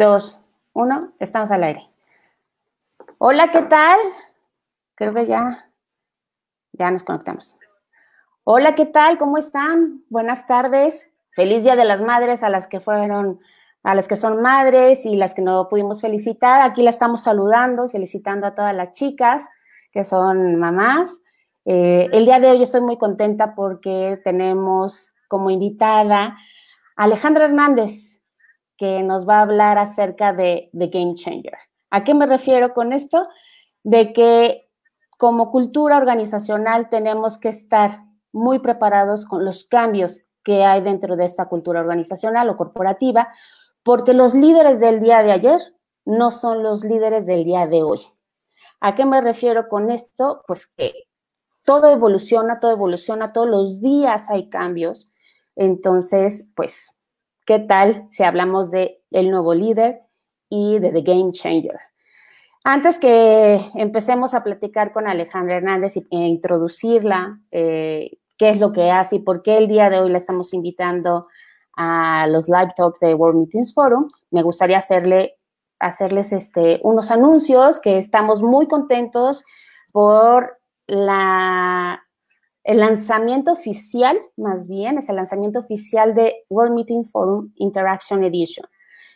dos, uno, estamos al aire. Hola, ¿qué tal? Creo que ya, ya nos conectamos. Hola, ¿qué tal? ¿Cómo están? Buenas tardes. Feliz Día de las Madres a las que fueron, a las que son madres y las que no pudimos felicitar. Aquí la estamos saludando y felicitando a todas las chicas que son mamás. Eh, el día de hoy estoy muy contenta porque tenemos como invitada a Alejandra Hernández, que nos va a hablar acerca de The Game Changer. ¿A qué me refiero con esto? De que como cultura organizacional tenemos que estar muy preparados con los cambios que hay dentro de esta cultura organizacional o corporativa, porque los líderes del día de ayer no son los líderes del día de hoy. ¿A qué me refiero con esto? Pues que todo evoluciona, todo evoluciona, todos los días hay cambios. Entonces, pues ¿Qué tal si hablamos de el nuevo líder y de The Game Changer? Antes que empecemos a platicar con Alejandra Hernández e introducirla, eh, qué es lo que hace y por qué el día de hoy la estamos invitando a los live talks de World Meetings Forum, me gustaría hacerle, hacerles este, unos anuncios que estamos muy contentos por la el lanzamiento oficial, más bien, es el lanzamiento oficial de World Meeting Forum Interaction Edition.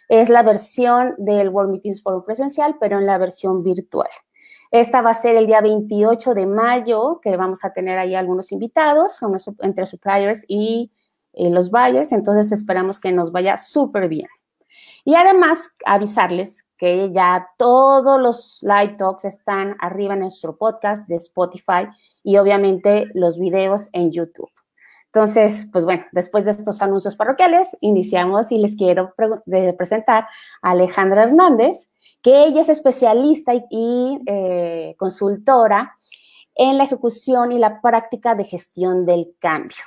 Es la versión del World Meetings Forum presencial, pero en la versión virtual. Esta va a ser el día 28 de mayo, que vamos a tener ahí algunos invitados, entre suppliers y eh, los buyers, entonces esperamos que nos vaya súper bien. Y además, avisarles que ya todos los live talks están arriba en nuestro podcast de Spotify y obviamente los videos en YouTube. Entonces, pues bueno, después de estos anuncios parroquiales, iniciamos y les quiero presentar a Alejandra Hernández, que ella es especialista y, eh, consultora en la ejecución y la práctica de gestión del cambio.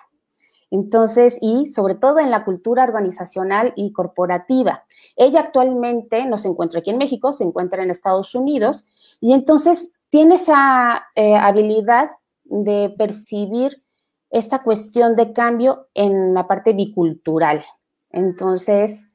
Entonces, y sobre todo en la cultura organizacional y corporativa. Ella actualmente no se encuentra aquí en México, se encuentra en Estados Unidos y entonces tiene esa eh, habilidad de percibir esta cuestión de cambio en la parte bicultural. Entonces,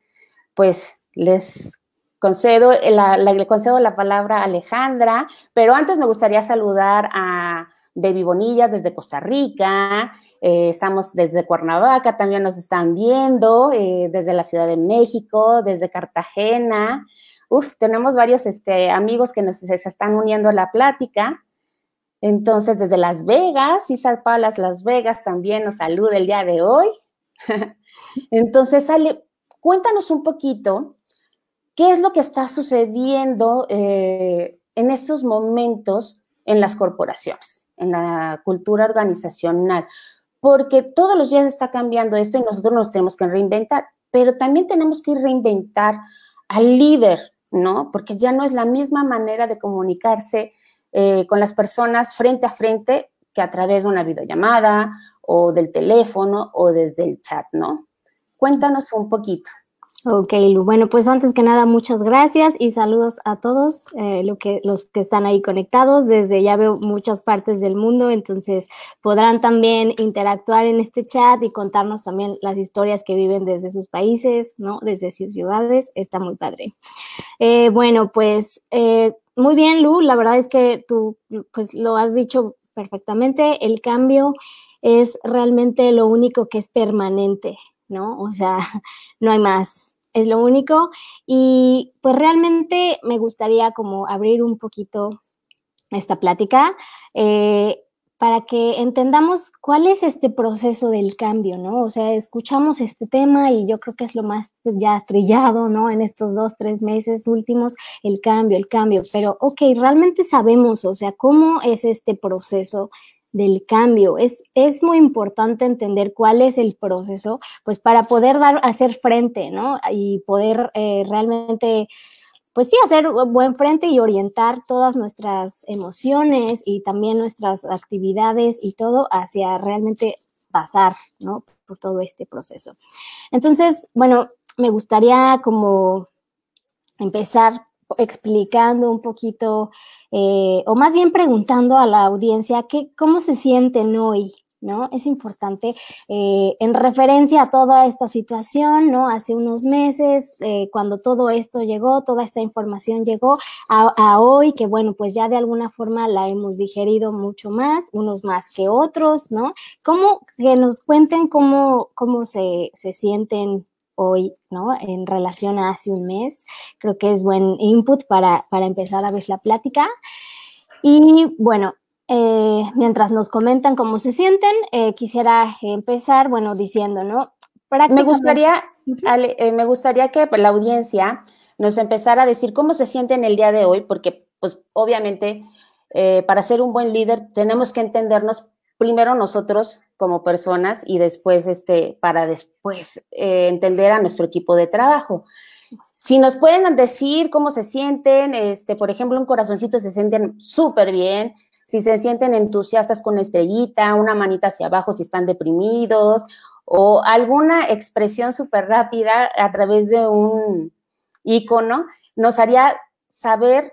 pues les concedo la, concedo la palabra a Alejandra, pero antes me gustaría saludar a Baby Bonilla desde Costa Rica, eh, estamos desde Cuernavaca, también nos están viendo, eh, desde la Ciudad de México, desde Cartagena. Uf, tenemos varios este, amigos que nos están uniendo a la plática. Entonces, desde Las Vegas, César Palas Las Vegas también nos saluda el día de hoy. Entonces, cuéntanos un poquito qué es lo que está sucediendo eh, en estos momentos en las corporaciones, en la cultura organizacional, porque todos los días está cambiando esto y nosotros nos tenemos que reinventar, pero también tenemos que reinventar al líder, ¿no? Porque ya no es la misma manera de comunicarse eh, con las personas frente a frente que a través de una videollamada o del teléfono o desde el chat, ¿no? Cuéntanos un poquito. Ok, Lu. Bueno, pues antes que nada, muchas gracias y saludos a todos eh, lo que, los que están ahí conectados. Desde ya veo muchas partes del mundo, entonces podrán también interactuar en este chat y contarnos también las historias que viven desde sus países, ¿no? Desde sus ciudades. Está muy padre. Eh, bueno, pues eh, muy bien, Lu, la verdad es que tú pues lo has dicho perfectamente, el cambio es realmente lo único que es permanente, ¿no? O sea, no hay más, es lo único. Y pues realmente me gustaría como abrir un poquito esta plática. Eh, para que entendamos cuál es este proceso del cambio, ¿no? O sea, escuchamos este tema y yo creo que es lo más pues, ya trillado, ¿no? En estos dos, tres meses últimos, el cambio, el cambio, pero, ok, realmente sabemos, o sea, cómo es este proceso del cambio. Es, es muy importante entender cuál es el proceso, pues para poder dar, hacer frente, ¿no? Y poder eh, realmente pues sí, hacer buen frente y orientar todas nuestras emociones y también nuestras actividades y todo hacia realmente pasar, ¿no? Por todo este proceso. Entonces, bueno, me gustaría como empezar explicando un poquito, eh, o más bien preguntando a la audiencia, ¿qué, ¿cómo se sienten hoy? ¿no? Es importante eh, en referencia a toda esta situación, ¿no? Hace unos meses, eh, cuando todo esto llegó, toda esta información llegó a, hoy, que bueno, pues ya de alguna forma la hemos digerido mucho más, unos más que otros, ¿no? ¿Cómo que nos cuenten cómo, cómo se, se sienten hoy, ¿no? En relación a hace un mes. Creo que es buen input para, para empezar a ver la plática. Y bueno, eh, mientras nos comentan cómo se sienten, eh, quisiera empezar, bueno, diciendo, ¿no? Me gustaría, eh, me gustaría que la audiencia nos empezara a decir cómo se sienten el día de hoy, porque, pues, obviamente, para ser un buen líder tenemos que entendernos primero nosotros como personas y después, este, para después entender a nuestro equipo de trabajo. Si nos pueden decir cómo se sienten, este, por ejemplo, un corazoncito se sienten súper bien, si se sienten entusiastas con estrellita, una manita hacia abajo si están deprimidos o alguna expresión súper rápida a través de un icono, nos haría saber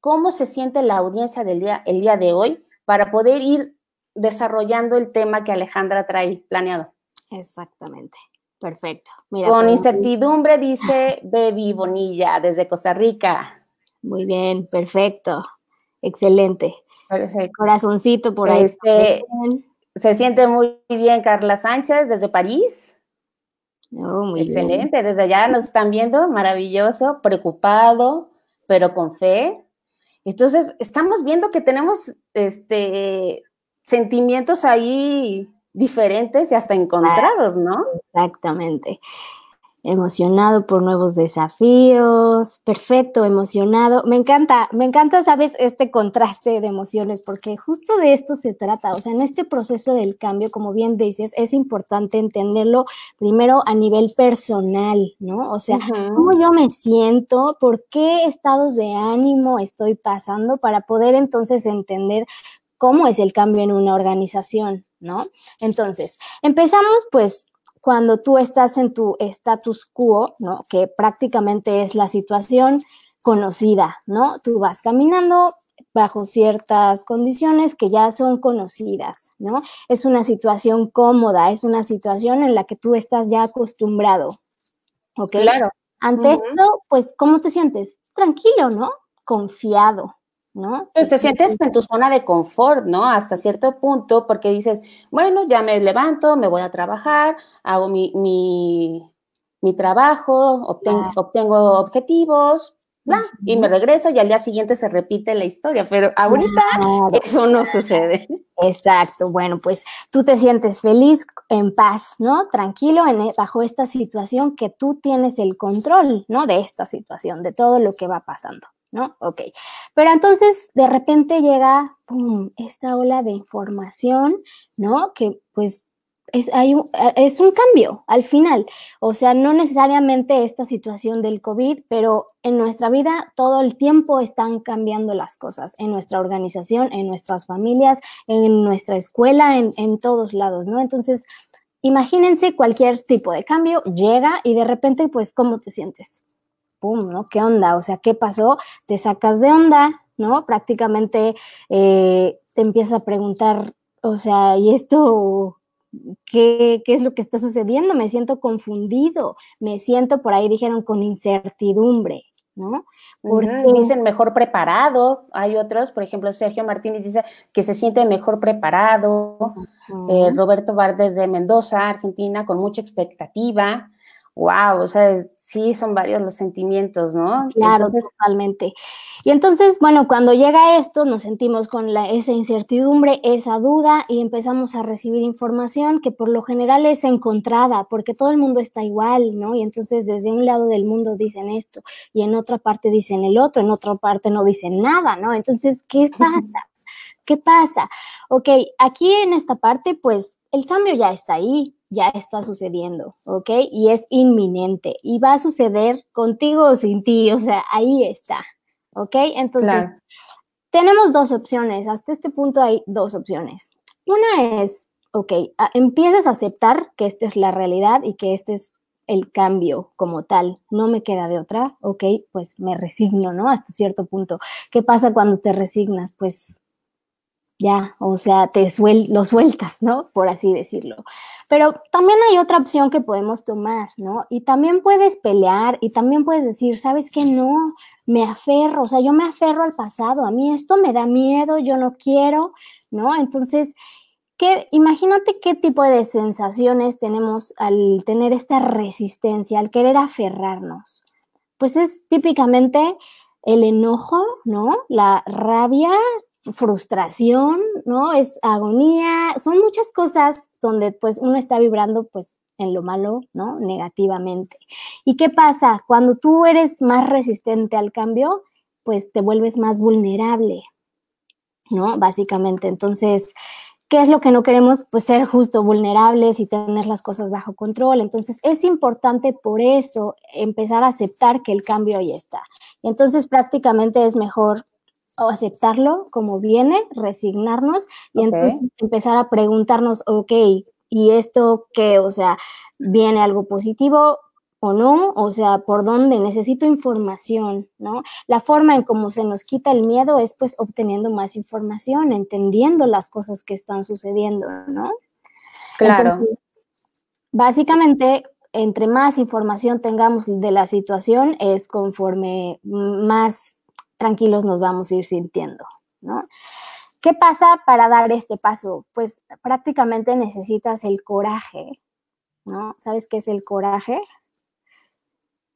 cómo se siente la audiencia del día, el día de hoy para poder ir desarrollando el tema que Alejandra trae planeado. Exactamente. Perfecto. Con incertidumbre dice Baby Bonilla desde Costa Rica. Muy bien, perfecto. Excelente. Corazoncito por ahí. Este, se siente muy bien Carla Sánchez desde París. Oh, muy Excelente, desde allá nos están viendo, maravilloso, preocupado, pero con fe. Entonces, estamos viendo que tenemos este sentimientos ahí diferentes y hasta encontrados, ¿no? Exactamente emocionado por nuevos desafíos, perfecto, emocionado. Me encanta, me encanta, sabes, este contraste de emociones, porque justo de esto se trata. O sea, en este proceso del cambio, como bien dices, es importante entenderlo primero a nivel personal, ¿no? O sea, cómo yo me siento, por qué estados de ánimo estoy pasando para poder entonces entender cómo es el cambio en una organización, ¿no? Entonces, empezamos pues cuando tú estás en tu status quo, ¿no? Que prácticamente es la situación conocida, ¿no? Tú vas caminando bajo ciertas condiciones que ya son conocidas, ¿no? Es una situación cómoda, es una situación en la que tú estás ya acostumbrado, ¿ok? Claro. Ante esto, pues, ¿cómo te sientes? Tranquilo, ¿no? Confiado, ¿no? Pues te sientes en tu zona de confort, ¿no? Hasta cierto punto, porque dices, bueno, ya me levanto, me voy a trabajar, hago mi, mi, trabajo, obtengo, obtengo objetivos, y me regreso y al día siguiente se repite la historia, pero ahorita eso no sucede. Exacto, bueno, pues tú te sientes feliz, en paz, ¿no? Tranquilo en, e, bajo esta situación que tú tienes el control, ¿no? De esta situación, de todo lo que va pasando. ¿No? Ok. Pero entonces de repente llega esta ola de información, ¿no? Que pues es, hay un, es un cambio al final. O sea, no necesariamente esta situación del COVID, pero en nuestra vida todo el tiempo están cambiando las cosas, en nuestra organización, en nuestras familias, en nuestra escuela, en, en todos lados, ¿no? Entonces, imagínense cualquier tipo de cambio llega y de repente, pues, ¿cómo te sientes? ¡Pum! ¿no? ¿Qué onda? O sea, ¿qué pasó? Te sacas de onda, ¿no? Prácticamente eh, te empiezas a preguntar, o sea, ¿y esto ¿Qué, ¿qué, es lo que está sucediendo? Me siento confundido, me siento, por ahí dijeron, con incertidumbre, ¿no? Porque dicen mejor preparado, hay otros, por ejemplo, Sergio Martínez dice que se siente mejor preparado, eh, Roberto Vardes de Mendoza, Argentina, con mucha expectativa, wow, o sea, sí son varios los sentimientos, ¿no? Claro, totalmente. Y entonces, bueno, cuando llega esto, nos sentimos con la, esa incertidumbre, esa duda y empezamos a recibir información que por lo general es encontrada, porque todo el mundo está igual, ¿no? Y entonces desde un lado del mundo dicen esto y en otra parte dicen el otro, en otra parte no dicen nada, ¿no? Entonces, ¿qué pasa? ¿Qué pasa? Ok, aquí en esta parte, pues el cambio ya está ahí, ya está sucediendo, ¿ok? Y es inminente y va a suceder contigo o sin ti, o sea, ahí está, ¿ok? Entonces, tenemos dos opciones, hasta este punto hay dos opciones. Una es, ok, empiezas a aceptar que esta es la realidad y que este es el cambio como tal, no me queda de otra, ok, pues me resigno, ¿no? Hasta cierto punto. ¿Qué pasa cuando te resignas? Pues ya, o sea, te suel lo sueltas, ¿no? Por así decirlo. Pero también hay otra opción que podemos tomar, ¿no? Y también puedes pelear y también puedes decir, ¿sabes qué? No, me aferro, o sea, yo me aferro al pasado, a mí esto me da miedo, yo no quiero, ¿no? Entonces, ¿qué, imagínate qué tipo de sensaciones tenemos al tener esta resistencia, al querer aferrarnos. Pues es típicamente el enojo, ¿no? La rabia, frustración, ¿no? Es agonía, son muchas cosas donde pues uno está vibrando pues en lo malo, ¿no? Negativamente. ¿Y qué pasa? Cuando tú eres más resistente al cambio, pues te vuelves más vulnerable, ¿no? Básicamente, entonces, ¿qué es lo que no queremos? Pues ser justo vulnerables y tener las cosas bajo control. Entonces, es importante por eso empezar a aceptar que el cambio ya está. Y entonces prácticamente es mejor o aceptarlo como viene, resignarnos y entonces empezar a preguntarnos, ok, ¿y esto qué? O sea, ¿viene algo positivo? o no, o sea, por dónde necesito información, ¿no? La forma en cómo se nos quita el miedo es pues obteniendo más información, entendiendo las cosas que están sucediendo, ¿no? Claro. básicamente, entre más información tengamos de la situación, es conforme más tranquilos nos vamos a ir sintiendo, ¿no? ¿Qué pasa para dar este paso? Pues prácticamente necesitas el coraje, ¿no? ¿Sabes qué es el coraje?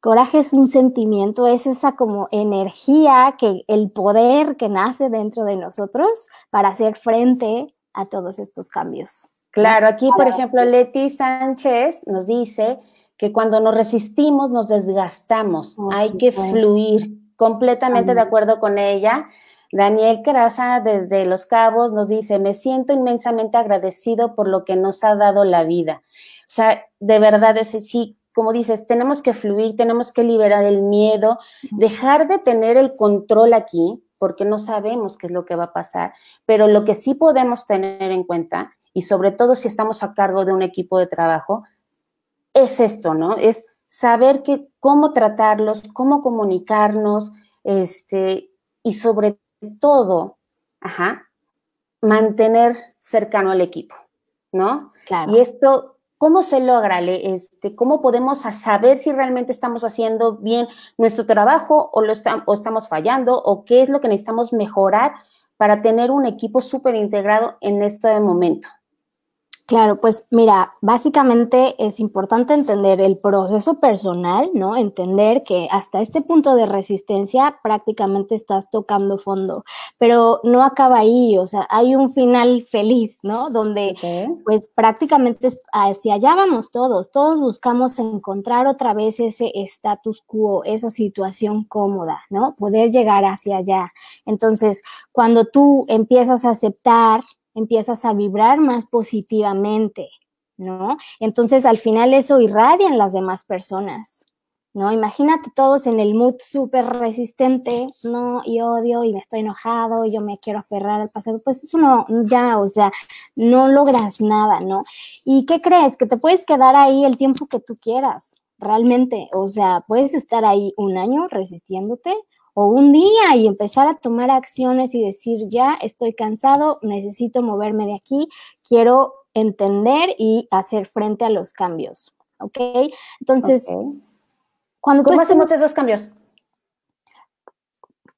Coraje es un sentimiento, es esa como energía, que el poder que nace dentro de nosotros para hacer frente a todos estos cambios. Claro, aquí por ejemplo Leti Sánchez nos dice que cuando nos resistimos nos desgastamos, hay que fluir, completamente de acuerdo con ella. Daniel Caraza desde Los Cabos nos dice, me siento inmensamente agradecido por lo que nos ha dado la vida. O sea, de verdad, ese sí, como dices, tenemos que fluir, tenemos que liberar el miedo, dejar de tener el control aquí, porque no sabemos qué es lo que va a pasar, pero lo que sí podemos tener en cuenta, y sobre todo si estamos a cargo de un equipo de trabajo, es esto, ¿no? Es saber que, cómo tratarlos, cómo comunicarnos, este, y sobre todo, ajá, mantener cercano al equipo, ¿no? Claro. Y esto, ¿cómo se logra? Este, ¿Cómo podemos saber si realmente estamos haciendo bien nuestro trabajo o, lo o estamos fallando o qué es lo que necesitamos mejorar para tener un equipo súper integrado en este momento? Claro, pues mira, básicamente es importante entender el proceso personal, ¿no? Entender que hasta este punto de resistencia prácticamente estás tocando fondo, pero no acaba ahí, o sea, hay un final feliz, ¿no? Donde pues prácticamente hacia allá vamos todos, todos buscamos encontrar otra vez ese status quo, esa situación cómoda, ¿no? Poder llegar hacia allá. Entonces, cuando tú empiezas a aceptar empiezas a vibrar más positivamente, ¿no? Entonces al final eso irradia en las demás personas, ¿no? Imagínate todos en el mood súper resistente, ¿no? Y odio y me estoy enojado y yo me quiero aferrar al pasado, pues eso no, ya, o sea, no logras nada, ¿no? ¿Y qué crees? Que te puedes quedar ahí el tiempo que tú quieras, realmente, o sea, puedes estar ahí un año resistiéndote o un día y empezar a tomar acciones y decir, ya estoy cansado, necesito moverme de aquí, quiero entender y hacer frente a los cambios. ¿Ok? Entonces, cuando ¿cómo hacemos esos cambios?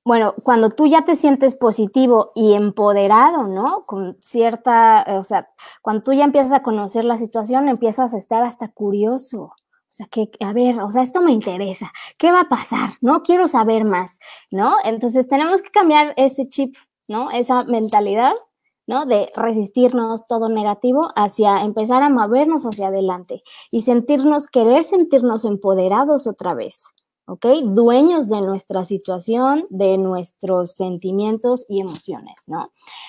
Bueno, cuando tú ya te sientes positivo y empoderado, ¿no? Con cierta, o sea, cuando tú ya empiezas a conocer la situación, empiezas a estar hasta curioso. O sea, que, a ver, o sea, esto me interesa. ¿Qué va a pasar? No quiero saber más, ¿no? Entonces tenemos que cambiar ese chip, ¿no? Esa mentalidad, ¿no? De resistirnos todo negativo hacia empezar a movernos hacia adelante y sentirnos, querer sentirnos empoderados otra vez, ¿ok? Dueños de nuestra situación, de nuestros sentimientos y emociones, ¿no?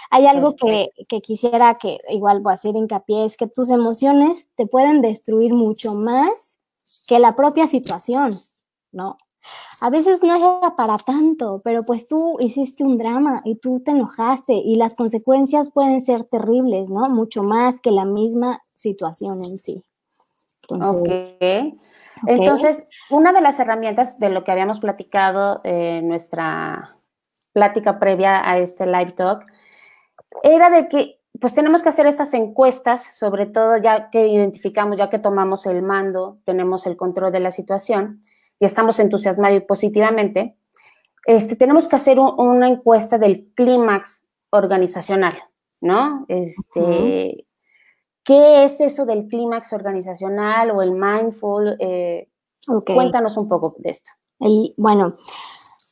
Hay algo que, que, quisiera que igual voy a hacer hincapié, es que tus emociones te pueden destruir mucho más que la propia situación, ¿no? A veces no era para tanto, pero pues tú hiciste un drama y tú te enojaste y las consecuencias pueden ser terribles, ¿no? Mucho más que la misma situación en sí. Entonces, Entonces, una de las herramientas de lo que habíamos platicado en nuestra plática previa a este live talk era de que pues tenemos que hacer estas encuestas, sobre todo ya que identificamos, ya que tomamos el mando, tenemos el control de la situación y estamos entusiasmados y positivamente, este, tenemos que hacer una encuesta del clímax organizacional, ¿no? Este, ¿Qué es eso del clímax organizacional o el mindful? Eh, cuéntanos un poco de esto. bueno,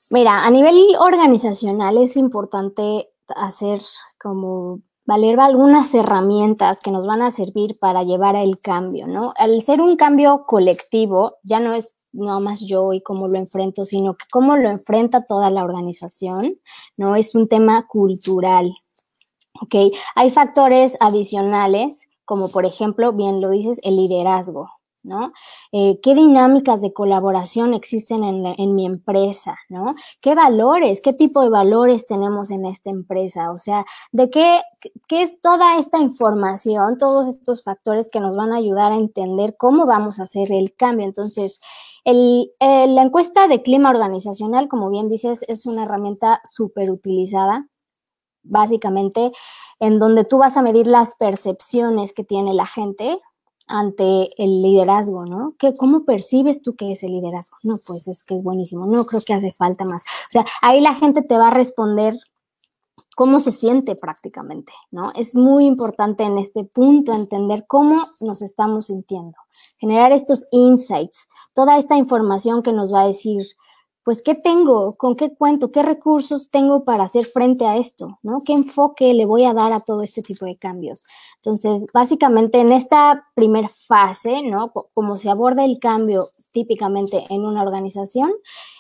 mira, a nivel organizacional es importante hacer como valer algunas herramientas que nos van a servir para llevar el cambio, ¿no? Al ser un cambio colectivo, ya no es no más yo y cómo lo enfrento, sino que cómo lo enfrenta toda la organización, ¿no? Es un tema cultural, ¿ok? Hay factores adicionales, como por ejemplo, bien lo dices, el liderazgo, ¿no? Eh, ¿Qué dinámicas de colaboración existen en, mi empresa, ¿no? ¿Qué valores, qué tipo de valores tenemos en esta empresa? O sea, ¿de qué, qué es toda esta información, todos estos factores que nos van a ayudar a entender cómo vamos a hacer el cambio? Entonces, el, la encuesta de clima organizacional, como bien dices, es una herramienta súper utilizada básicamente, en donde tú vas a medir las percepciones que tiene la gente ante el liderazgo, ¿no? ¿Qué, ¿Cómo percibes tú que es el liderazgo? No, pues es que es buenísimo, no creo que hace falta más. O sea, ahí la gente te va a responder cómo se siente prácticamente, ¿no? Es muy importante en este punto entender cómo nos estamos sintiendo, generar estos insights, toda esta información que nos va a decir, pues, ¿qué tengo? ¿Con qué cuento? ¿Qué recursos tengo para hacer frente a esto? ¿no? ¿Qué enfoque le voy a dar a todo este tipo de cambios? Entonces, básicamente en esta primera fase, ¿no? Como se aborda el cambio típicamente en una organización,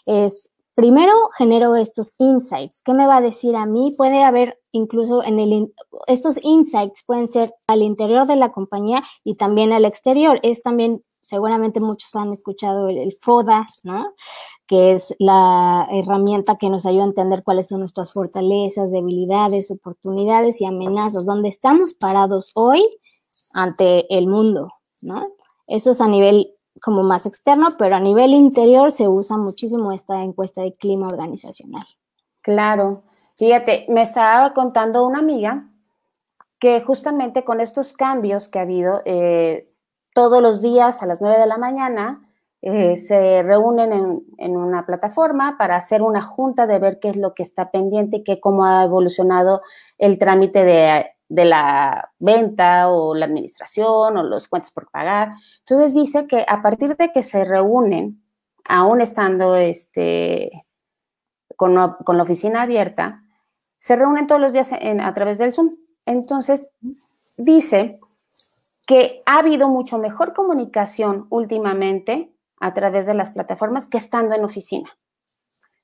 es primero genero estos insights. ¿Qué me va a decir a mí? Puede haber incluso en el, estos insights pueden ser al interior de la compañía y también al exterior. Es también, seguramente muchos han escuchado el FODA, ¿no? que es la herramienta que nos ayuda a entender cuáles son nuestras fortalezas, debilidades, oportunidades y amenazas, dónde estamos parados hoy ante el mundo, ¿no? Eso es a nivel como más externo, pero a nivel interior se usa muchísimo esta encuesta de clima organizacional. Claro. Fíjate, me estaba contando una amiga que justamente con estos cambios que ha habido eh, todos los días a las 9 de la mañana, eh, se reúnen en, una plataforma para hacer una junta de ver qué es lo que está pendiente y qué, cómo ha evolucionado el trámite de, la venta o la administración o los cuentas por pagar. Entonces dice que a partir de que se reúnen, aún estando este, con, la oficina abierta, se reúnen todos los días a través del Zoom. Entonces dice que ha habido mucho mejor comunicación últimamente a través de las plataformas que estando en oficina.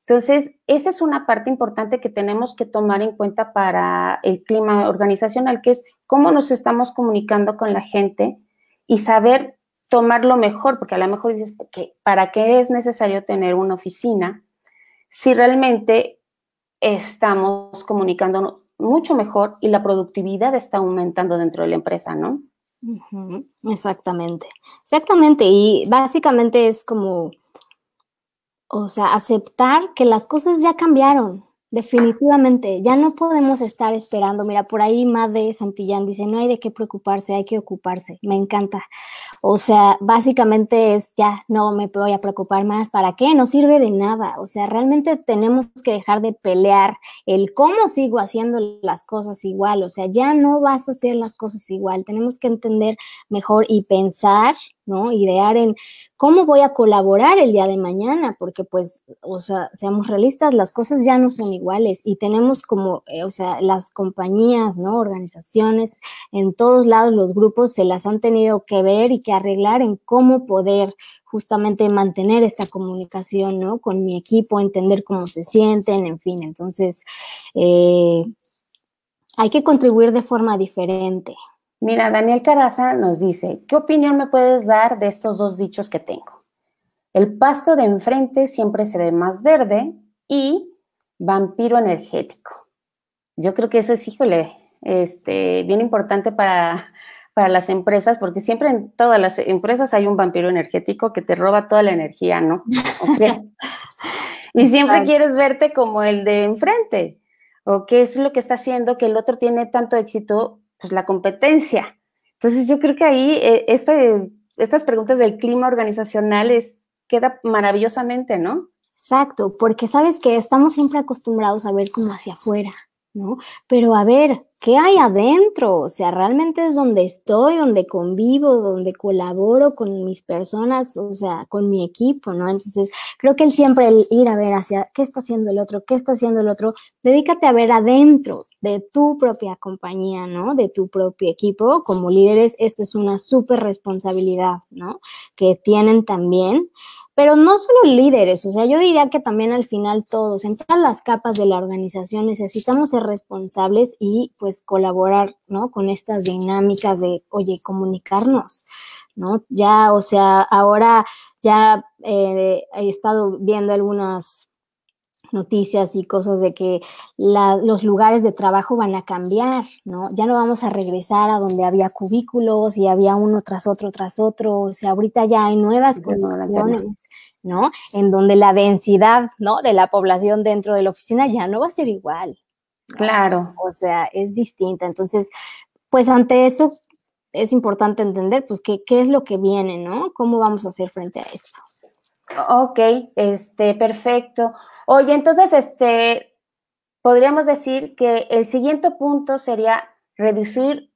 Entonces, esa es una parte importante que tenemos que tomar en cuenta para el clima organizacional, que es cómo nos estamos comunicando con la gente y saber tomar lo mejor, porque a lo mejor dices, ¿para qué es necesario tener una oficina si realmente estamos comunicando mucho mejor y la productividad está aumentando dentro de la empresa, ¿no? Exactamente, exactamente. Y básicamente es como, o sea, aceptar que las cosas ya cambiaron. Definitivamente, ya no podemos estar esperando. Mira, por ahí Made Santillán dice, no hay de qué preocuparse, hay que ocuparse. Me encanta. O sea, básicamente es, ya, no me voy a preocupar más. ¿Para qué? No sirve de nada. O sea, realmente tenemos que dejar de pelear el cómo sigo haciendo las cosas igual. O sea, ya no vas a hacer las cosas igual. Tenemos que entender mejor y pensar ¿no? Idear en cómo voy a colaborar el día de mañana, porque pues, o sea, seamos realistas, las cosas ya no son iguales y tenemos como, eh, o sea, las compañías, ¿no? Organizaciones, en todos lados los grupos se las han tenido que ver y que arreglar en cómo poder justamente mantener esta comunicación, ¿no? Con mi equipo, entender cómo se sienten, en fin, entonces, eh, hay que contribuir de forma diferente, Mira, Daniel Caraza nos dice, ¿qué opinión me puedes dar de estos dos dichos que tengo? El pasto de enfrente siempre se ve más verde y vampiro energético. Yo creo que eso es, híjole, este, bien importante para, para las empresas, porque siempre en todas las empresas hay un vampiro energético que te roba toda la energía, ¿no? y siempre quieres verte como el de enfrente. o qué es lo que está haciendo que el otro tiene tanto éxito, pues la competencia. Entonces yo creo que ahí eh, este, estas preguntas del clima organizacional es, queda maravillosamente, ¿no? Exacto, porque sabes que estamos siempre acostumbrados a ver como hacia afuera, ¿no? Pero a ver, ¿qué hay adentro? O sea, realmente es donde estoy, donde convivo, donde colaboro con mis personas, o sea, con mi equipo, ¿no? Entonces, creo que el siempre el ir a ver hacia qué está haciendo el otro, qué está haciendo el otro, dedícate a ver adentro de tu propia compañía, ¿no? De tu propio equipo. Como líderes, esta es una súper responsabilidad, ¿no? Que tienen también pero no solo líderes, o sea, yo diría que también al final todos, en todas las capas de la organización necesitamos ser responsables y pues colaborar, ¿no? Con estas dinámicas de, oye, comunicarnos, ¿no? Ya, o sea, ahora ya eh, he estado viendo algunas noticias y cosas de que los lugares de trabajo van a cambiar, ¿no? Ya no vamos a regresar a donde había cubículos y había uno tras otro, tras otro, o sea, ahorita ya hay nuevas condiciones, ¿no? En donde la densidad, ¿no? De la población dentro de la oficina ya no va a ser igual. Claro. O sea, es distinta. Entonces, pues ante eso es importante entender, pues, qué, qué es lo que viene, ¿no? ¿Cómo vamos a hacer frente a esto? Ok, este, perfecto. Oye, entonces, este, podríamos decir que el siguiente punto sería reducir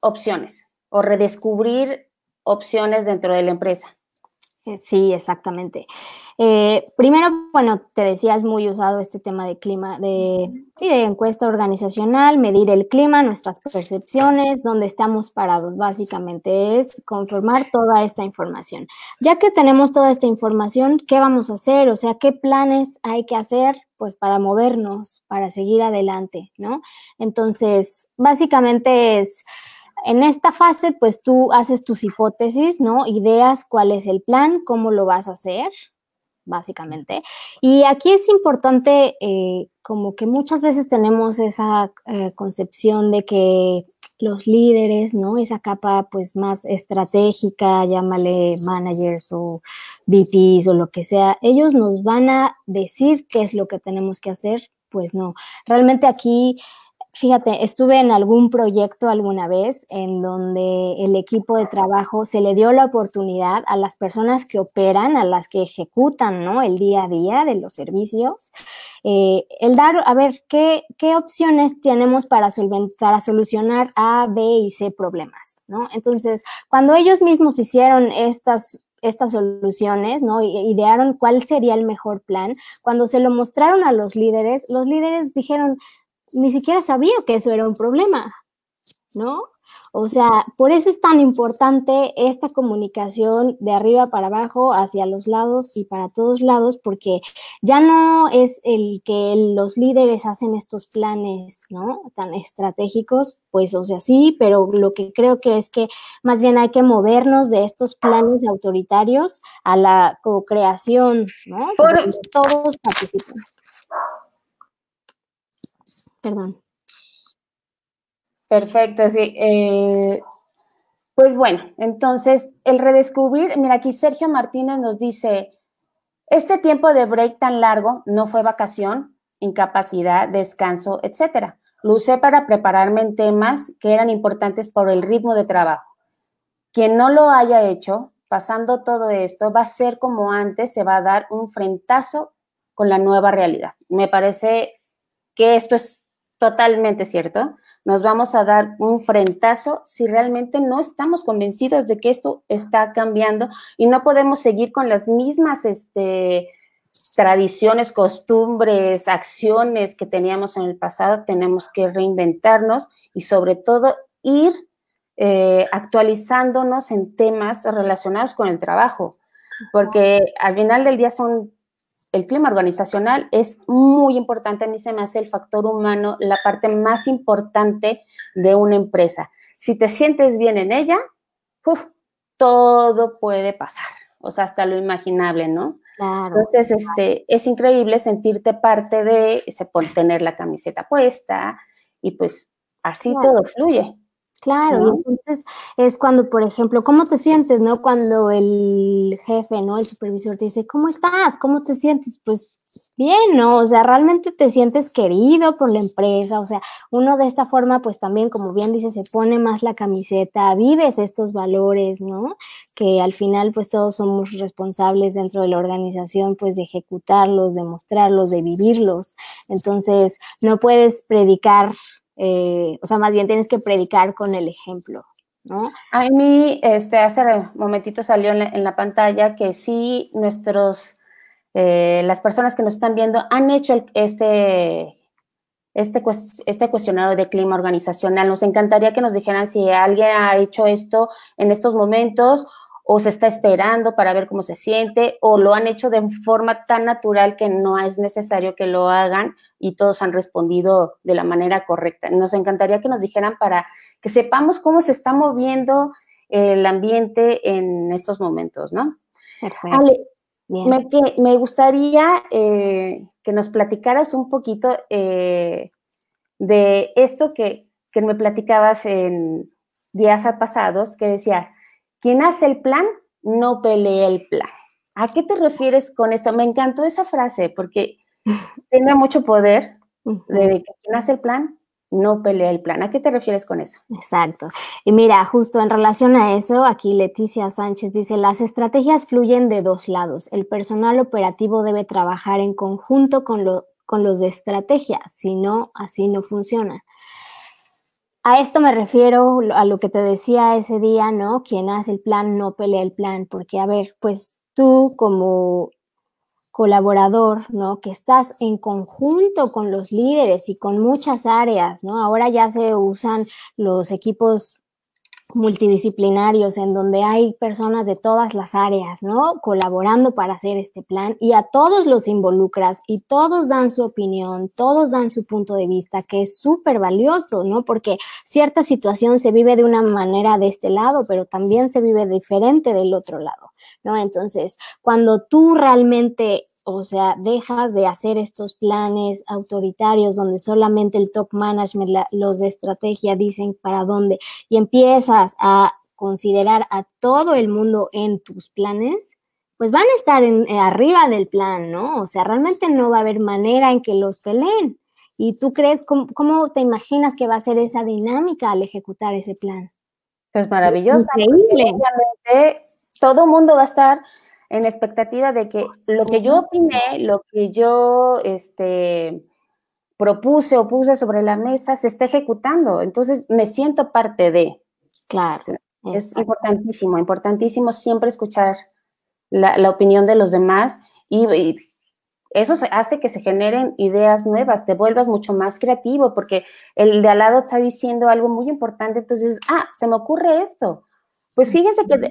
opciones o redescubrir opciones dentro de la empresa. Eh, sí, exactamente. Eh, primero, bueno, te decía, es muy usado este tema de clima, de, sí, de encuesta organizacional, medir el clima, nuestras percepciones, dónde estamos parados, básicamente es conformar toda esta información. Ya que tenemos toda esta información, ¿qué vamos a hacer? O sea, ¿qué planes hay que hacer? Pues para movernos, para seguir adelante, ¿no? Entonces, básicamente es en esta fase, pues tú haces tus hipótesis, ¿no? Ideas cuál es el plan, cómo lo vas a hacer, básicamente. Y aquí es importante, eh, como que muchas veces tenemos esa eh, concepción de que los líderes, ¿no? Esa capa pues más estratégica, llámale managers o VPs o lo que sea, ellos nos van a decir qué es lo que tenemos que hacer. Pues no, realmente aquí Fíjate, estuve en algún proyecto alguna vez en donde el equipo de trabajo se le dio la oportunidad a las personas que operan, a las que ejecutan ¿no? el día a día de los servicios, eh, el dar, a ver, ¿qué, qué opciones tenemos para, solucionar A, B y C problemas. ¿no? Entonces, cuando ellos mismos hicieron estas estas soluciones, ¿no? Idearon cuál sería el mejor plan. Cuando se lo mostraron a los líderes, los líderes dijeron, ni siquiera sabía que eso era un problema, ¿no? O sea, por eso es tan importante esta comunicación de arriba para abajo, hacia los lados y para todos lados, porque ya no es el que los líderes hacen estos planes, ¿no? Tan estratégicos, pues, o sea, sí, pero lo que creo que es que más bien hay que movernos de estos planes autoritarios a la co-creación, ¿no? Por... todos participan. Perdón. Perfecto, sí. Eh, pues bueno, entonces el redescubrir, mira aquí Sergio Martínez nos dice, este tiempo de break tan largo no fue vacación, incapacidad, descanso, etcétera. Lo usé para prepararme en temas que eran importantes por el ritmo de trabajo. Quien no lo haya hecho, pasando todo esto, va a ser como antes, se va a dar un frentazo con la nueva realidad. Me parece que esto es Totalmente cierto. Nos vamos a dar un frentazo si realmente no estamos convencidos de que esto está cambiando y no podemos seguir con las mismas este, tradiciones, costumbres, acciones que teníamos en el pasado. Tenemos que reinventarnos y sobre todo ir eh, actualizándonos en temas relacionados con el trabajo, porque al final del día son el clima organizacional es muy importante. A mí se me hace el factor humano la parte más importante de una empresa. Si te sientes bien en ella, todo puede pasar. O sea, hasta lo imaginable, ¿no? Entonces, este, es increíble sentirte parte de, se tener la camiseta puesta y pues así todo fluye. Claro, y entonces es cuando, por ejemplo, ¿cómo te sientes, no? Cuando el jefe, ¿no? El supervisor te dice, ¿cómo estás? ¿Cómo te sientes? Pues bien, ¿no? O sea, realmente te sientes querido por la empresa, o sea, uno de esta forma, pues también, como bien dice, se pone más la camiseta, vives estos valores, ¿no? Que al final, pues todos somos responsables dentro de la organización, pues de ejecutarlos, de mostrarlos, de vivirlos. Entonces, no puedes predicar, eh, o sea, más bien tienes que predicar con el ejemplo. ¿No? A mí, este, hace un momentito salió en la pantalla que sí nuestros eh, las personas que nos están viendo han hecho este, este, este cuestionario de clima organizacional. Nos encantaría que nos dijeran si alguien ha hecho esto en estos momentos o se está esperando para ver cómo se siente o lo han hecho de forma tan natural que no es necesario que lo hagan y todos han respondido de la manera correcta. Nos encantaría que nos dijeran para que sepamos cómo se está moviendo el ambiente en estos momentos, ¿no? Ale, me, me, gustaría eh, que nos platicaras un poquito eh, de esto que, que, me platicabas en días pasados, que decía, quien hace el plan, no pelea el plan. ¿A qué te refieres con esto? Me encantó esa frase porque tiene mucho poder de que quien hace el plan, no pelea el plan. ¿A qué te refieres con eso? Exacto. Y mira, justo en relación a eso, aquí Leticia Sánchez dice, las estrategias fluyen de dos lados. El personal operativo debe trabajar en conjunto con, con los de estrategia, si no, así no funciona. A esto me refiero a lo que te decía ese día, ¿no? Quien hace el plan no pelea el plan, porque a ver, pues tú como colaborador, ¿no? Que estás en conjunto con los líderes y con muchas áreas, ¿no? Ahora ya se usan los equipos multidisciplinarios en donde hay personas de todas las áreas, ¿no? Colaborando para hacer este plan y a todos los involucras y todos dan su opinión, todos dan su punto de vista, que es súper valioso, ¿no? Porque cierta situación se vive de una manera de este lado, pero también se vive diferente del otro lado. ¿no? Entonces, cuando tú realmente, o sea, dejas de hacer estos planes autoritarios donde solamente el top management, los de estrategia dicen para dónde, y empiezas a considerar a todo el mundo en tus planes, pues van a estar en, eh, arriba del plan, ¿no? O sea, realmente no va a haber manera en que los peleen. ¿Y tú crees, cómo, cómo te imaginas que va a ser esa dinámica al ejecutar ese plan? Pues maravilloso. Increíble todo mundo va a estar en expectativa de que lo que yo opiné, lo que yo este, propuse o puse sobre la mesa se está ejecutando. Entonces me siento parte de. Claro. Es importantísimo, importantísimo siempre escuchar la, opinión de los demás y, y, eso hace que se generen ideas nuevas, te vuelvas mucho más creativo porque el de al lado está diciendo algo muy importante, entonces, ah, se me ocurre esto. Pues fíjense que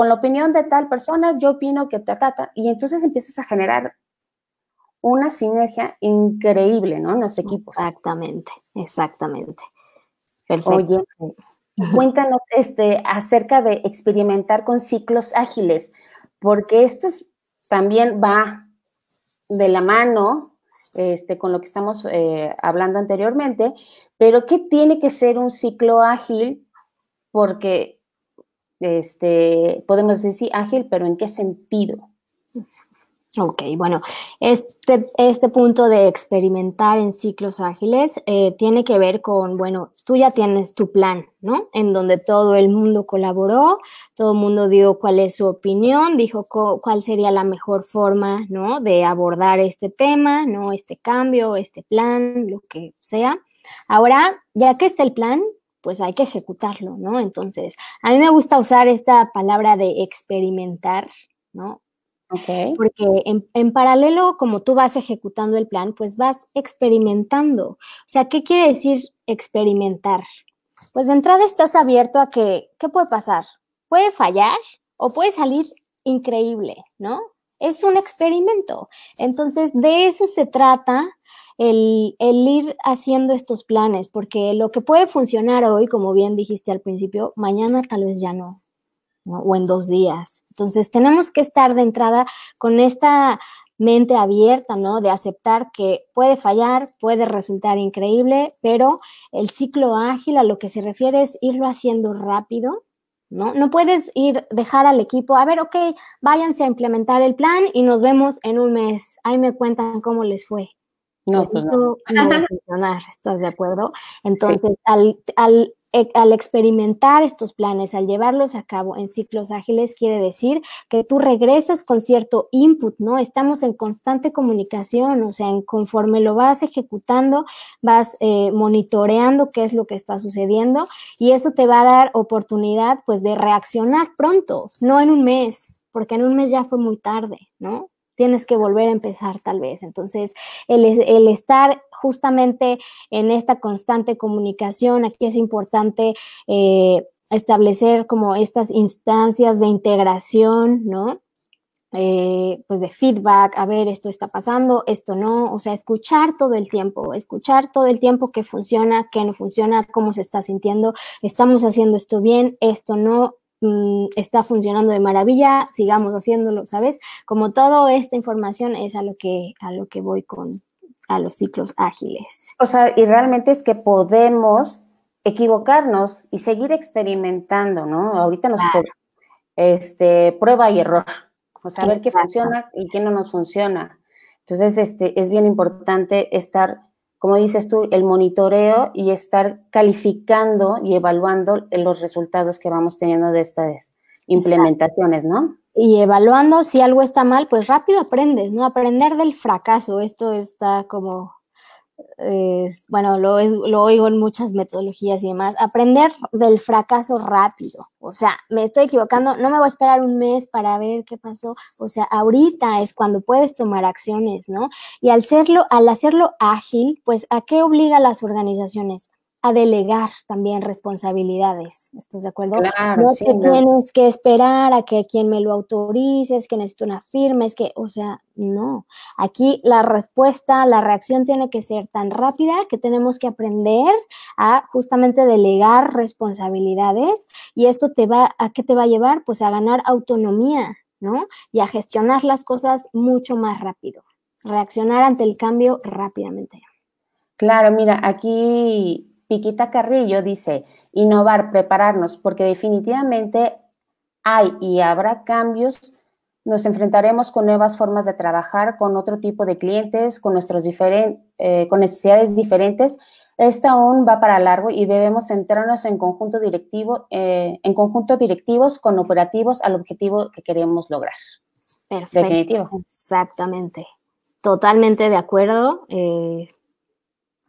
con la opinión de tal persona, yo opino que ta, ta, y entonces empiezas a generar una sinergia increíble, ¿no? En los equipos. Exactamente, exactamente. Perfecto. Oye, cuéntanos este, acerca de experimentar con ciclos ágiles, porque esto también va de la mano este, con lo que estamos eh, hablando anteriormente, pero ¿qué tiene que ser un ciclo ágil? Porque este, podemos decir ágil, pero ¿en qué sentido? Ok, bueno, este, este punto de experimentar en ciclos ágiles eh, tiene que ver con, bueno, tú ya tienes tu plan, ¿no? En donde todo el mundo colaboró, todo el mundo dio cuál es su opinión, dijo cuál sería la mejor forma, ¿no? De abordar este tema, ¿no? Este cambio, este plan, lo que sea. Ahora, ya que está el plan, pues hay que ejecutarlo, ¿no? Entonces, a mí me gusta usar esta palabra de experimentar, ¿no? Ok. Porque en, paralelo, como tú vas ejecutando el plan, pues vas experimentando. O sea, ¿qué quiere decir experimentar? Pues de entrada estás abierto a que, ¿qué puede pasar? Puede fallar o puede salir increíble, ¿no? Es un experimento. Entonces, de eso se trata el, ir haciendo estos planes, porque lo que puede funcionar hoy, como bien dijiste al principio, mañana tal vez ya no, o en dos días. Entonces tenemos que estar de entrada con esta mente abierta, ¿no? De aceptar que puede fallar, puede resultar increíble, pero el ciclo ágil a lo que se refiere es irlo haciendo rápido, ¿no? No puedes ir, dejar al equipo, a ver, ok, váyanse a implementar el plan y nos vemos en un mes. Ahí me cuentan cómo les fue. No, pues eso no. va a funcionar, ¿estás de acuerdo? Entonces, al, al eh, al experimentar estos planes, al llevarlos a cabo en ciclos ágiles, quiere decir que tú regresas con cierto input, ¿no? Estamos en constante comunicación, o sea, en conforme lo vas ejecutando, vas eh, monitoreando qué es lo que está sucediendo y eso te va a dar oportunidad, pues, de reaccionar pronto, no en un mes, porque en un mes ya fue muy tarde, ¿no? Tienes que volver a empezar tal vez. Entonces, el, estar justamente en esta constante comunicación, aquí es importante eh, establecer como estas instancias de integración, ¿no? Eh, pues de feedback, a ver, esto está pasando, esto no, o sea, escuchar todo el tiempo, escuchar todo el tiempo qué funciona, qué no funciona, cómo se está sintiendo, estamos haciendo esto bien, esto no, Mm, está funcionando de maravilla, sigamos haciéndolo, ¿sabes? Como toda esta información es a lo que, a lo que voy con a los ciclos ágiles. O sea, y realmente es que podemos equivocarnos y seguir experimentando, ¿no? Ahorita nos este, prueba y error, o sea, ver qué funciona y qué no nos funciona. Entonces, este, es bien importante estar como dices tú, el monitoreo y estar calificando y evaluando los resultados que vamos teniendo de estas implementaciones, ¿no? Y evaluando si algo está mal, pues rápido aprendes, ¿no? Aprender del fracaso, esto está como bueno, lo, lo, oigo en muchas metodologías y demás, aprender del fracaso rápido. O sea, me estoy equivocando, no me voy a esperar un mes para ver qué pasó. O sea, ahorita es cuando puedes tomar acciones, ¿no? Y al hacerlo, al hacerlo ágil, pues, ¿a qué obliga las organizaciones? A delegar también responsabilidades. ¿Estás de acuerdo? Claro, no que tienes que esperar a que quien me lo autorice, es que necesito una firma, es que, o sea, no. Aquí la respuesta, la reacción tiene que ser tan rápida que tenemos que aprender a justamente delegar responsabilidades y esto te va, ¿a qué te va a llevar? Pues a ganar autonomía, ¿no? Y a gestionar las cosas mucho más rápido. Reaccionar ante el cambio rápidamente. Claro, mira, aquí Piquita Carrillo dice, innovar, prepararnos, porque definitivamente hay y habrá cambios, nos enfrentaremos con nuevas formas de trabajar, con otro tipo de clientes, con, nuestros eh, con necesidades diferentes. Esto aún va para largo y debemos centrarnos en conjunto directivo, eh, en conjunto directivos con operativos al objetivo que queremos lograr. Perfecto. Definitivo. Exactamente. Totalmente de acuerdo. Eh,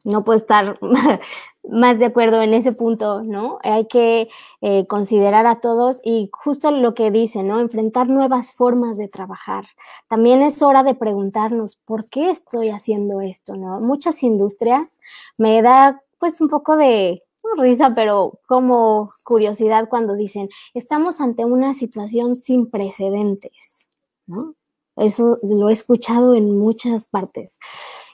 no puedo estar más de acuerdo en ese punto, ¿no? Hay que eh, considerar a todos y justo lo que dice, ¿no? Enfrentar nuevas formas de trabajar. También es hora de preguntarnos, ¿por qué estoy haciendo esto. Muchas industrias me da pues un poco de risa, pero como curiosidad cuando dicen, estamos ante una situación sin precedentes, ¿no? Eso lo he escuchado en muchas partes.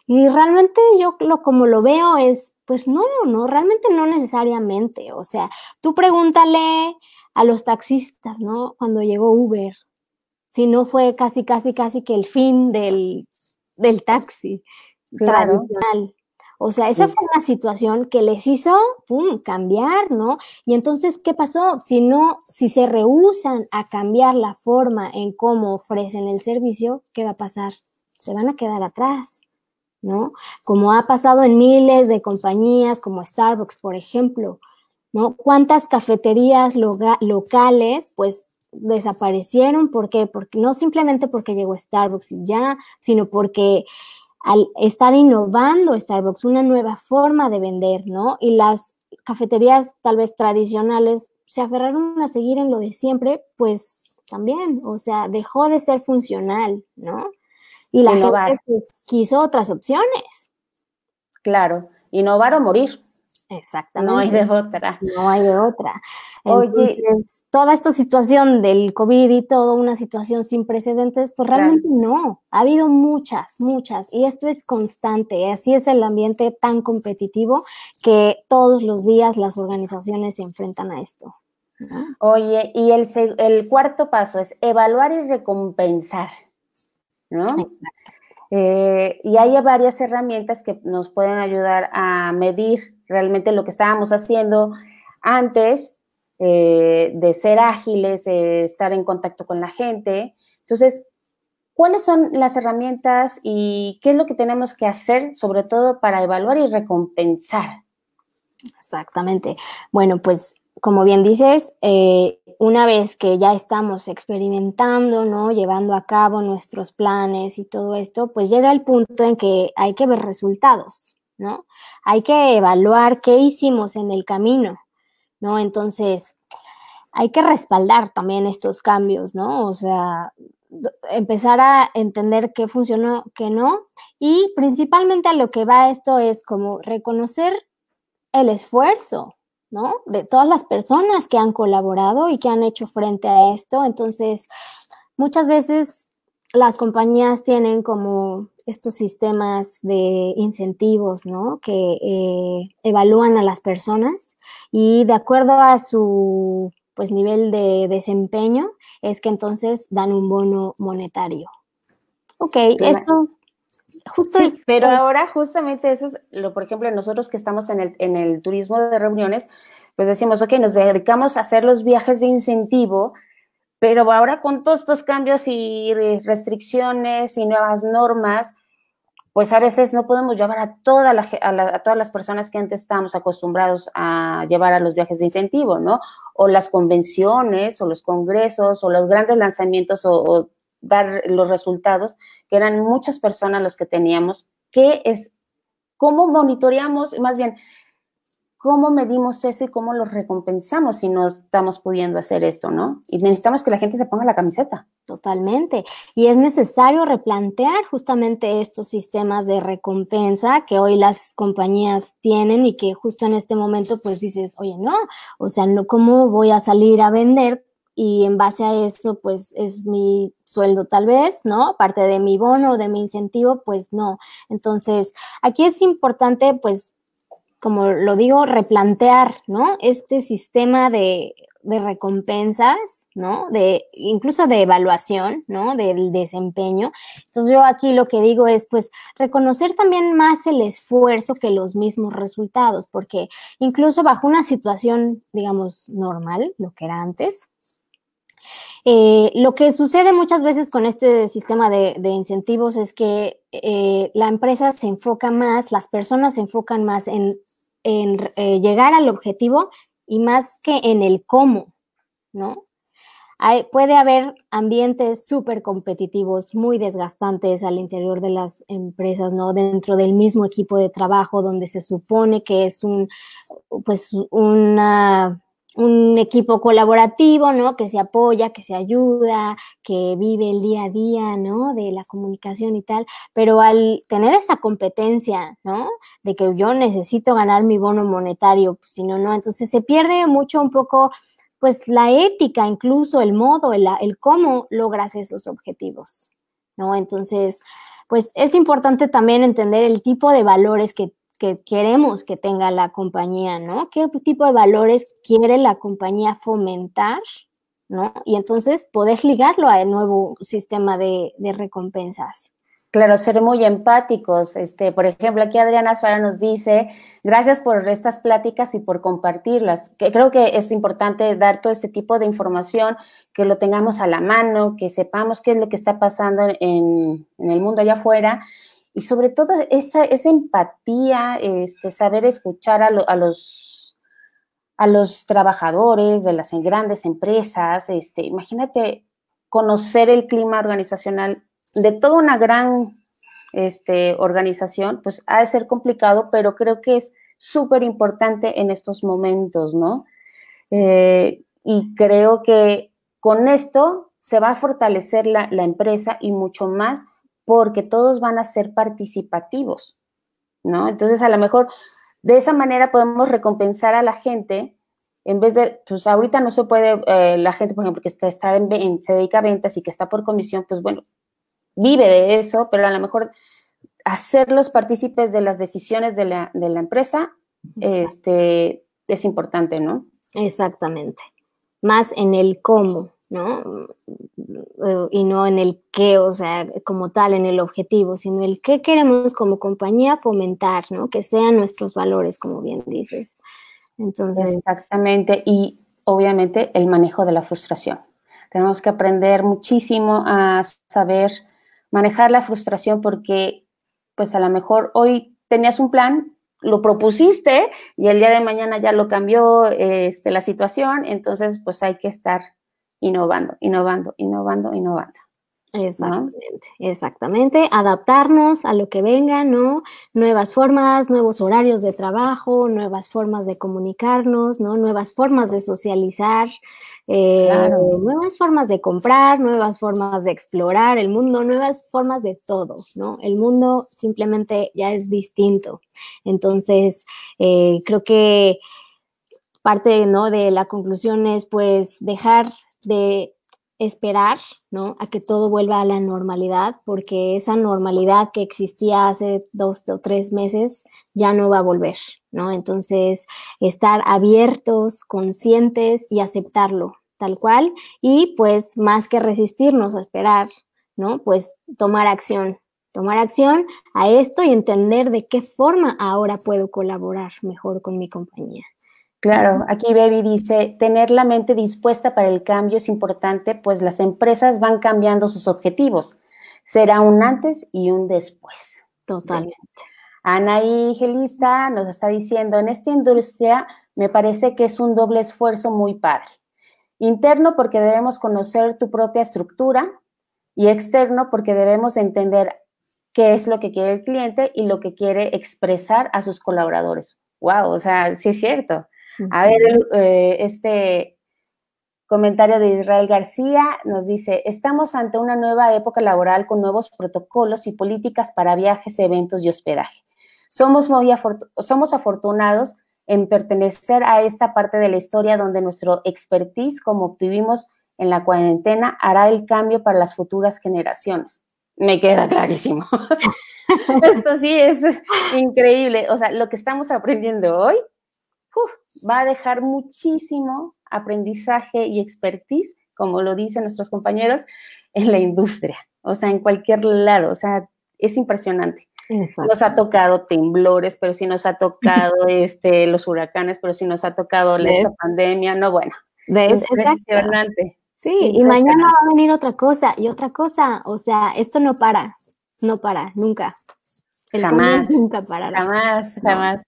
Y realmente yo lo como lo veo es, pues no, no, realmente no necesariamente. O sea, tú pregúntale a los taxistas, ¿no? Cuando llegó Uber, si no fue casi, casi, casi que el fin del, del taxi tradicional. O sea, esa fue una situación que les hizo pum, cambiar, ¿no? Y entonces, ¿qué pasó? Si no, si se rehusan a cambiar la forma en cómo ofrecen el servicio, ¿qué va a pasar? Se van a quedar atrás. ¿No? Como ha pasado en miles de compañías como Starbucks, por ejemplo, ¿no? ¿Cuántas cafeterías locales, pues, desaparecieron? ¿Por qué? Porque no simplemente porque llegó Starbucks y ya, sino porque al estar innovando Starbucks, una nueva forma de vender, ¿no? Y las cafeterías tal vez tradicionales se aferraron a seguir en lo de siempre, pues también, o sea, dejó de ser funcional, ¿no? Y la gente pues, quiso otras opciones. Claro, innovar o morir. Exactamente. No hay de otra. No hay de otra. Oye, toda esta situación del COVID y todo, una situación sin precedentes, pues realmente no. Ha habido muchas, muchas. Y esto es constante. Así es el ambiente tan competitivo que todos los días las organizaciones se enfrentan a esto. Oye, y el, el cuarto paso es evaluar y recompensar. ¿No? Eh, y hay varias herramientas que nos pueden ayudar a medir realmente lo que estábamos haciendo antes eh, de ser ágiles, estar en contacto con la gente. Entonces, ¿cuáles son las herramientas y qué es lo que tenemos que hacer, sobre todo para evaluar y recompensar? Exactamente. Bueno, pues como bien dices, eh, una vez que ya estamos experimentando, ¿no? Llevando a cabo nuestros planes y todo esto, pues llega el punto en que hay que ver resultados, ¿no? Hay que evaluar qué hicimos en el camino, ¿no? Entonces, hay que respaldar también estos cambios, ¿no? O sea, empezar a entender qué funcionó, qué no. Y principalmente a lo que va esto es como reconocer el esfuerzo, ¿no? De todas las personas que han colaborado y que han hecho frente a esto. Entonces, muchas veces las compañías tienen como estos sistemas de incentivos, ¿no? Que eh, evalúan a las personas y de acuerdo a su pues nivel de desempeño es que entonces dan un bono monetario. Ok, esto Justo sí, pero ahora justamente eso es lo, por ejemplo, nosotros que estamos en el, en el turismo de reuniones, pues decimos, ok, nos dedicamos a hacer los viajes de incentivo, pero ahora con todos estos cambios y restricciones y nuevas normas, pues a veces no podemos llevar a, toda la, a, todas las personas que antes estábamos acostumbrados a llevar a los viajes de incentivo, ¿no? O las convenciones, o los congresos, o los grandes lanzamientos, o dar los resultados, que eran muchas personas los que teníamos, que es cómo monitoreamos, más bien, cómo medimos eso y cómo lo recompensamos si no estamos pudiendo hacer esto, ¿no? Y necesitamos que la gente se ponga la camiseta. Totalmente. Y es necesario replantear justamente estos sistemas de recompensa que hoy las compañías tienen y que justo en este momento pues dices, oye, no, o sea, no, ¿cómo voy a salir a vender y en base a eso, pues es mi sueldo tal vez, ¿no? Parte de mi bono, de mi incentivo, pues no. Entonces, aquí es importante, pues, como lo digo, replantear, ¿no? Este sistema de, de recompensas, ¿no? De incluso de evaluación, ¿no? Del desempeño. Entonces yo aquí lo que digo es, pues, reconocer también más el esfuerzo que los mismos resultados, porque incluso bajo una situación, digamos, normal, lo que era antes, eh, lo que sucede muchas veces con este sistema de, incentivos es que eh, la empresa se enfoca más, las personas se enfocan más en, eh, llegar al objetivo y más que en el cómo, ¿no? puede haber ambientes súper competitivos, muy desgastantes al interior de las empresas, ¿no? Dentro del mismo equipo de trabajo, donde se supone que es un, pues, una un equipo colaborativo, ¿no? Que se apoya, que se ayuda, que vive el día a día, ¿no? De la comunicación y tal, pero al tener esta competencia, ¿no? De que yo necesito ganar mi bono monetario, pues, si no, no, entonces se pierde mucho un poco, pues la ética, incluso el modo, el, el cómo logras esos objetivos, ¿no? Entonces, pues es importante también entender el tipo de valores que que queremos que tenga la compañía, ¿no? ¿Qué tipo de valores quiere la compañía fomentar, ¿no? Y entonces poder ligarlo al nuevo sistema de, recompensas. Claro, ser muy empáticos. Este, por ejemplo, aquí Adriana Suárez nos dice, gracias por estas pláticas y por compartirlas. Que creo que es importante dar todo este tipo de información, que lo tengamos a la mano, que sepamos qué es lo que está pasando en, en el mundo allá afuera y sobre todo esa, esa empatía, este, saber escuchar a, los, a los trabajadores de las grandes empresas, este, imagínate conocer el clima organizacional de toda una gran este, organización, pues ha de ser complicado, pero creo que es súper importante en estos momentos, ¿no? Eh, y creo que con esto se va a fortalecer la, la empresa y mucho más porque todos van a ser participativos, ¿no? Entonces, a lo mejor de esa manera podemos recompensar a la gente en vez de, pues ahorita no se puede, eh, la gente, por ejemplo, que está, está en, se dedica a ventas y que está por comisión, pues bueno, vive de eso, pero a lo mejor hacerlos partícipes de las decisiones de la, de la empresa este, es importante, ¿no? Exactamente. Más en el cómo, ¿no? Y no en el qué, o sea, como tal, en el objetivo, sino el qué queremos como compañía fomentar, ¿no? Que sean nuestros valores, como bien dices. Entonces. Exactamente. Y obviamente el manejo de la frustración. Tenemos que aprender muchísimo a saber manejar la frustración porque, pues a lo mejor hoy tenías un plan, lo propusiste y el día de mañana ya lo cambió este, la situación, entonces pues hay que estar innovando, innovando, innovando, innovando. Exactamente, exactamente. Adaptarnos a lo que venga, ¿no? Nuevas formas, nuevos horarios de trabajo, nuevas formas de comunicarnos, ¿no? Nuevas formas de socializar, eh, nuevas formas de comprar, nuevas formas de explorar el mundo, nuevas formas de todo, ¿no? El mundo simplemente ya es distinto. Entonces, eh, creo que parte, ¿no? De la conclusión es, pues, dejar de esperar, ¿no? A que todo vuelva a la normalidad, porque esa normalidad que existía hace dos o tres meses ya no va a volver, ¿no? Entonces, estar abiertos, conscientes y aceptarlo tal cual, y pues más que resistirnos a esperar, ¿no? Pues tomar acción, tomar acción a esto y entender de qué forma ahora puedo colaborar mejor con mi compañía. Claro, aquí Baby dice, tener la mente dispuesta para el cambio es importante, pues las empresas van cambiando sus objetivos. Será un antes y un después. Totalmente. Anaí Gelista nos está diciendo, en esta industria me parece que es un doble esfuerzo muy padre. Interno porque debemos conocer tu propia estructura y externo porque debemos entender qué es lo que quiere el cliente y lo que quiere expresar a sus colaboradores. Wow, o sea, sí es cierto. A ver, eh, este comentario de Israel García nos dice, estamos ante una nueva época laboral con nuevos protocolos y políticas para viajes, eventos y hospedaje. Somos, muy somos afortunados en pertenecer a esta parte de la historia donde nuestro expertise, como obtuvimos en la cuarentena, hará el cambio para las futuras generaciones. Me queda clarísimo. Esto sí es increíble. O sea, lo que estamos aprendiendo hoy va a dejar muchísimo aprendizaje y expertise, como lo dicen nuestros compañeros, en la industria, o sea, en cualquier lado, o sea, es impresionante. Nos ha tocado temblores, pero sí nos ha tocado este, los huracanes, pero sí nos ha tocado esta pandemia, no, bueno, es impresionante. Sí, y mañana va a venir otra cosa y otra cosa, o sea, esto no para, no para, nunca. El jamás, nunca parará. Jamás, jamás.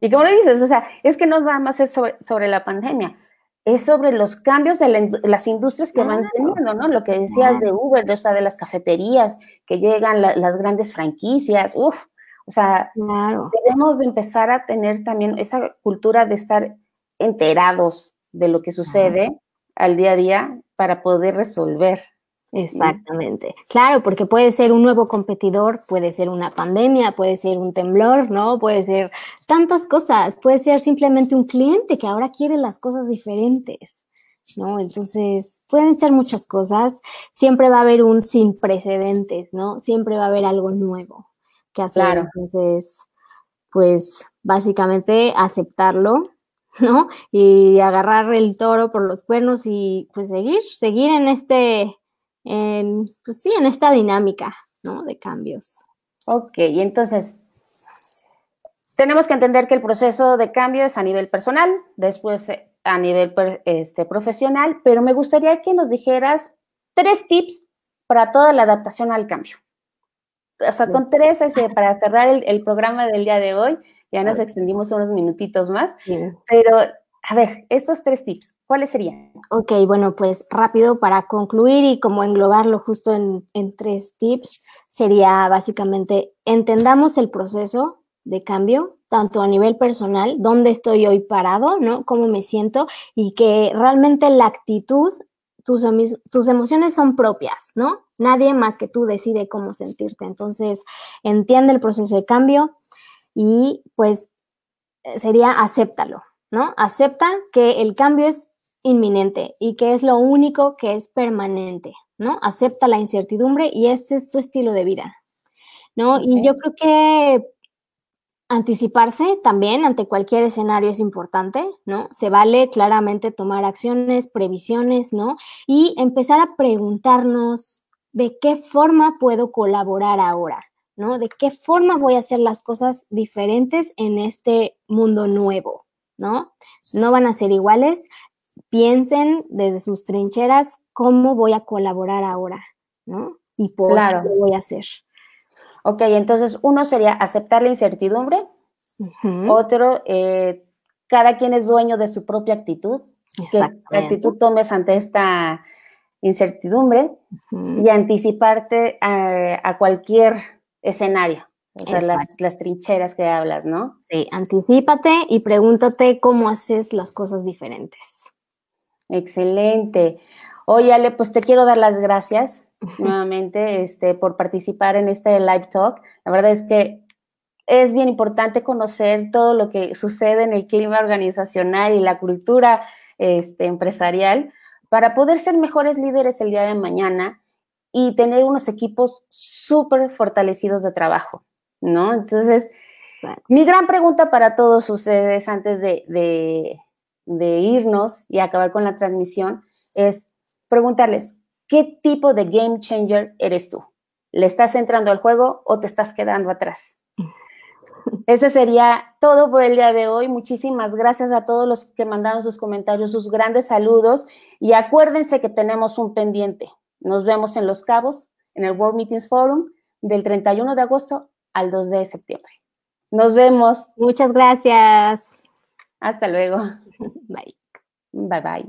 Y como lo dices, o sea, es que no nada más es sobre, la pandemia, es sobre los cambios de las industrias que van teniendo, ¿no? Lo que decías de Uber, o sea, de las cafeterías, que llegan las grandes franquicias, uff, o sea, debemos de empezar a tener también esa cultura de estar enterados de lo que sucede al día a día para poder resolver Exactamente. Claro, porque puede ser un nuevo competidor, puede ser una pandemia, puede ser un temblor, ¿no? Puede ser tantas cosas, puede ser simplemente un cliente que ahora quiere las cosas diferentes, ¿no? Entonces, pueden ser muchas cosas. Siempre va a haber un sin precedentes, ¿no? Siempre va a haber algo nuevo que hacer. Entonces, pues básicamente aceptarlo, ¿no? Y agarrar el toro por los cuernos y pues seguir, seguir en este en, pues sí, en esta dinámica, ¿no? De cambios. Ok, y entonces, tenemos que entender que el proceso de cambio es a nivel personal, después eh, a nivel este, profesional, pero me gustaría que nos dijeras tres tips para toda la adaptación al cambio. O sea, con tres, para cerrar el, programa del día de hoy, ya nos extendimos unos minutitos más, pero a ver, estos tres tips, ¿cuáles serían? Ok, bueno, pues rápido para concluir y como englobarlo justo en, tres tips, sería básicamente entendamos el proceso de cambio, tanto a nivel personal, dónde estoy hoy parado, ¿no? Cómo me siento y que realmente la actitud, tus, tus emociones son propias, ¿no? Nadie más que tú decide cómo sentirte. Entonces, entiende el proceso de cambio y pues eh, sería acéptalo, ¿no? Acepta que el cambio es inminente y que es lo único que es permanente, ¿no? Acepta la incertidumbre y este es tu estilo de vida, ¿no? Y yo creo que Anticiparse también ante cualquier escenario es importante, ¿no? Se vale claramente tomar acciones, previsiones, ¿no? Y empezar a preguntarnos de qué forma puedo colaborar ahora, ¿no? De qué forma voy a hacer las cosas diferentes en este mundo nuevo, ¿no? No van a ser iguales. Piensen desde sus trincheras cómo voy a colaborar ahora, ¿no? Y por qué lo voy a hacer. Ok, entonces uno sería aceptar la incertidumbre, otro, eh, cada quien es dueño de su propia actitud, qué actitud tomes ante esta incertidumbre y anticiparte a, cualquier escenario. O sea, las, las, trincheras que hablas, ¿no? Sí, anticipate y pregúntate cómo haces las cosas diferentes. Excelente. Oye, Ale, pues te quiero dar las gracias nuevamente este, por participar en este live talk. La verdad es que es bien importante conocer todo lo que sucede en el clima organizacional y la cultura este, empresarial para poder ser mejores líderes el día de mañana y tener unos equipos súper fortalecidos de trabajo, ¿no? Entonces, mi gran pregunta para todos ustedes antes de, de irnos y acabar con la transmisión es preguntarles, ¿qué tipo de game changer eres tú? ¿Le estás entrando al juego o te estás quedando atrás? Ese sería todo por el día de hoy. Muchísimas gracias a todos los que mandaron sus comentarios, sus grandes saludos. Y acuérdense que tenemos un pendiente. Nos vemos en Los Cabos, en el World Meetings Forum, del 31 de agosto al 2 de septiembre. Nos vemos. Muchas gracias. Hasta luego. Bye. Bye bye.